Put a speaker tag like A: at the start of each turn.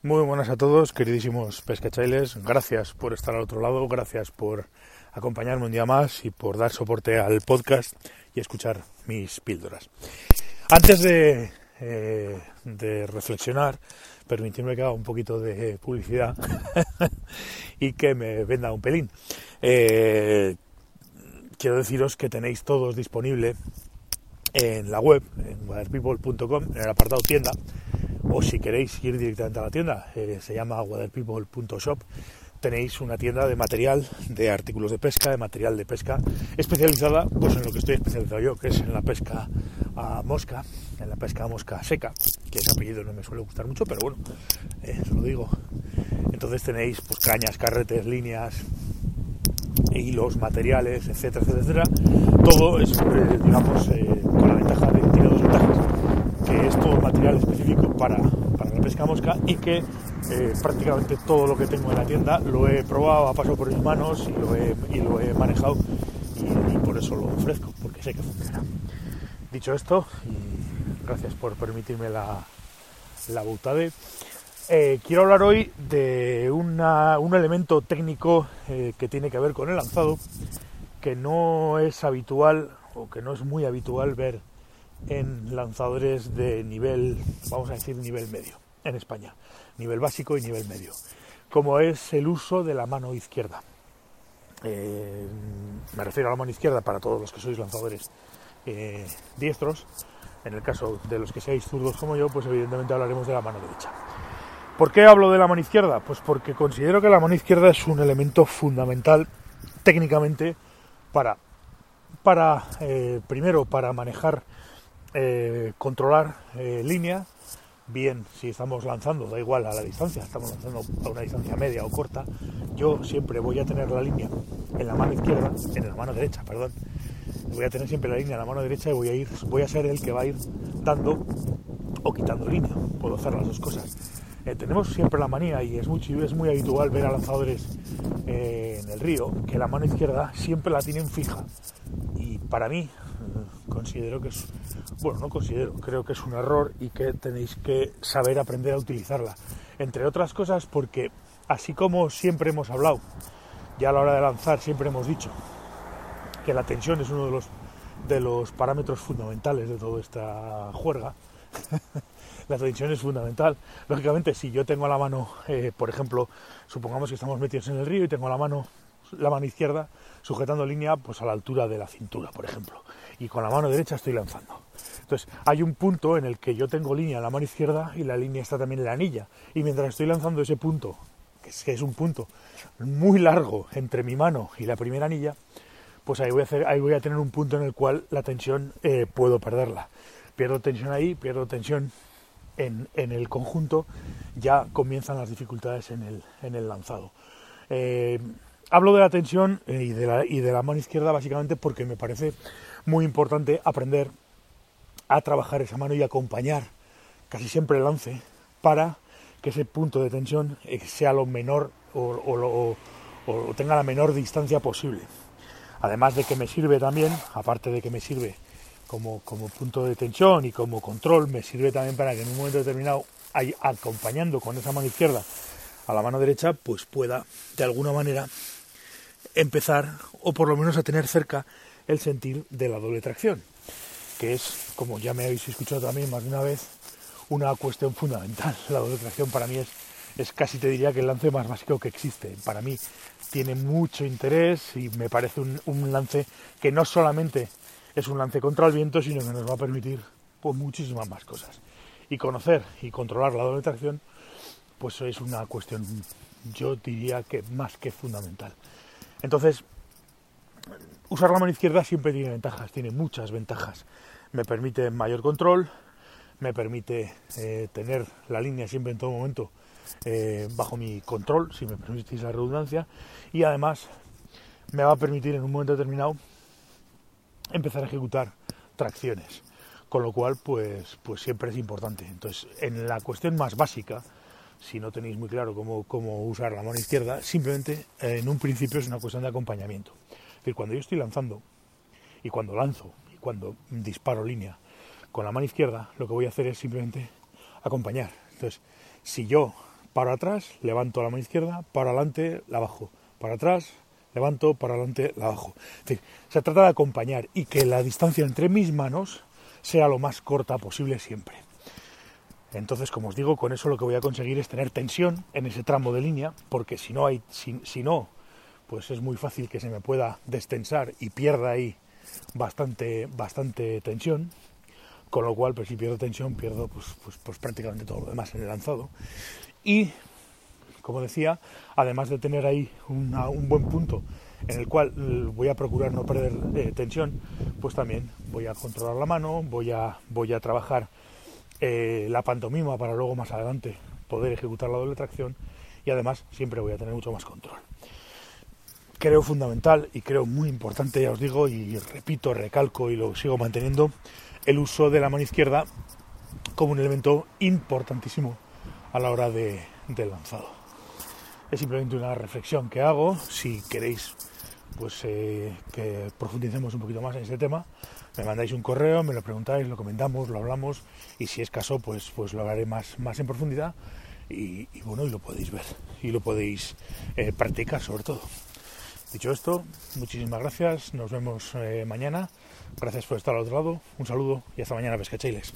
A: Muy buenas a todos, queridísimos pescachailes. Gracias por estar al otro lado, gracias por acompañarme un día más y por dar soporte al podcast y escuchar mis píldoras. Antes de, eh, reflexionar, permitidme que haga un poquito de publicidad y que me venda un pelín. Eh, quiero deciros que tenéis todos disponible en la web, en waterpeople.com, en el apartado tienda, o si queréis ir directamente a la tienda, eh, se llama waterpeople.shop, tenéis una tienda de material, de artículos de pesca, de material de pesca, especializada pues en lo que estoy especializado yo, que es en la pesca a mosca, en la pesca a mosca seca, que ese apellido no me suele gustar mucho, pero bueno, eh, lo digo. Entonces tenéis pues cañas, carretes, líneas, hilos, materiales, etcétera, etcétera, Todo es, eh, digamos, eh, con la ventaja de, tiene dos que es material específico para, para la pesca mosca y que eh, prácticamente todo lo que tengo en la tienda lo he probado, ha pasado por mis manos y lo he, y lo he manejado y, por eso lo ofrezco, porque sé que funciona. Dicho esto, y gracias por permitirme la, la butade, eh, quiero hablar hoy de una, un elemento técnico eh, que tiene que ver con el lanzado, que no es habitual o que no es muy habitual ver en lanzadores de nivel, vamos a decir, nivel medio, en España, nivel básico y nivel medio, como es el uso de la mano izquierda. Eh, me refiero a la mano izquierda para todos los que sois lanzadores diestros, en el caso de los que seáis zurdos como yo, pues evidentemente hablaremos de la mano derecha. ¿Por qué hablo de la mano izquierda? Pues porque considero que la mano izquierda es un elemento fundamental técnicamente para, para eh, primero, para manejar, eh, controlar eh, línea, bien si estamos lanzando, da igual a la distancia, estamos lanzando a una distancia media o corta, yo siempre voy a tener la línea en la mano izquierda, en la mano derecha, perdón, voy a tener siempre la línea en la mano derecha y voy a ir, voy a ser el que va a ir dando o quitando línea, puedo hacer las dos cosas eh, tenemos siempre la manía, y es muy, es muy habitual ver a lanzadores eh, en el río, que la mano izquierda siempre la tienen fija. Y para mí, considero que es, bueno, no considero, creo que es un error y que tenéis que saber aprender a utilizarla. Entre otras cosas porque, así como siempre hemos hablado, ya a la hora de lanzar siempre hemos dicho que la tensión es uno de los, de los parámetros fundamentales de toda esta juerga, la tensión es fundamental. Lógicamente, si yo tengo la mano, eh, por ejemplo, supongamos que estamos metidos en el río y tengo la mano, la mano izquierda sujetando línea pues a la altura de la cintura, por ejemplo, y con la mano derecha estoy lanzando. Entonces, hay un punto en el que yo tengo línea en la mano izquierda y la línea está también en la anilla. Y mientras estoy lanzando ese punto, que es, un punto muy largo entre mi mano y la primera anilla, pues ahí voy a, hacer, ahí voy a tener un punto en el cual la tensión eh, puedo perderla. Pierdo tensión ahí, pierdo tensión en, el conjunto, ya comienzan las dificultades en el, en el lanzado. Eh, hablo de la tensión eh, y de la, y de la mano izquierda básicamente porque me parece muy importante aprender a trabajar esa mano y acompañar casi siempre el lance para que ese punto de tensión eh, sea lo menor o, o, tenga la menor distancia posible. Además de que me sirve también, aparte de que me sirve como, punto de tensión y como control me sirve también para que en un momento determinado, acompañando con esa mano izquierda a la mano derecha, pues pueda de alguna manera empezar o por lo menos a tener cerca el sentir de la doble tracción, que es, como ya me habéis escuchado también más de una vez, una cuestión fundamental. La doble tracción para mí es, es casi te diría que el lance más básico que existe. Para mí tiene mucho interés y me parece un, un lance que no solamente es un lance contra el viento, sino que nos va a permitir pues, muchísimas más cosas. Y conocer y controlar la doble tracción, pues es una cuestión, yo diría que más que fundamental. Entonces, usar la mano izquierda siempre tiene ventajas, tiene muchas ventajas. Me permite mayor control, me permite eh, tener la línea siempre en todo momento eh, bajo mi control, si me permitís la redundancia, y además me va a permitir en un momento determinado empezar a ejecutar tracciones. Con lo cual, pues, pues siempre es importante. Entonces, en la cuestión más básica, si no tenéis muy claro cómo, cómo usar la mano izquierda, simplemente eh, en un principio es una cuestión de acompañamiento. Es decir, cuando yo estoy lanzando y cuando lanzo y cuando disparo línea con la mano izquierda, lo que voy a hacer es simplemente acompañar. Entonces, si yo para atrás, levanto la mano izquierda, para adelante, la bajo, para atrás, levanto, para adelante, la bajo. se trata de acompañar y que la distancia entre mis manos sea lo más corta posible siempre. Entonces, como os digo, con eso lo que voy a conseguir es tener tensión en ese tramo de línea, porque si no hay, si, no, pues es muy fácil que se me pueda destensar y pierda ahí bastante, bastante tensión. Con lo cual, pues si pierdo tensión, pierdo pues, pues, pues prácticamente todo lo demás en el lanzado. Y, como decía, además de tener ahí un buen punto en el cual voy a procurar no perder eh, tensión, pues también voy a controlar la mano, voy a, voy a trabajar eh, la pantomima para luego más adelante poder ejecutar la doble tracción y además siempre voy a tener mucho más control. Creo fundamental y creo muy importante, ya os digo, y repito, recalco y lo sigo manteniendo, el uso de la mano izquierda como un elemento importantísimo a la hora de, del lanzado. Es simplemente una reflexión que hago. Si queréis pues eh, que profundicemos un poquito más en este tema, me mandáis un correo, me lo preguntáis, lo comentamos, lo hablamos y si es caso, pues, pues lo hablaré más, más en profundidad y, bueno, y lo podéis ver y lo podéis eh, practicar sobre todo. Dicho esto, muchísimas gracias, nos vemos eh, mañana, gracias por estar al otro lado, un saludo y hasta mañana, pescachailes.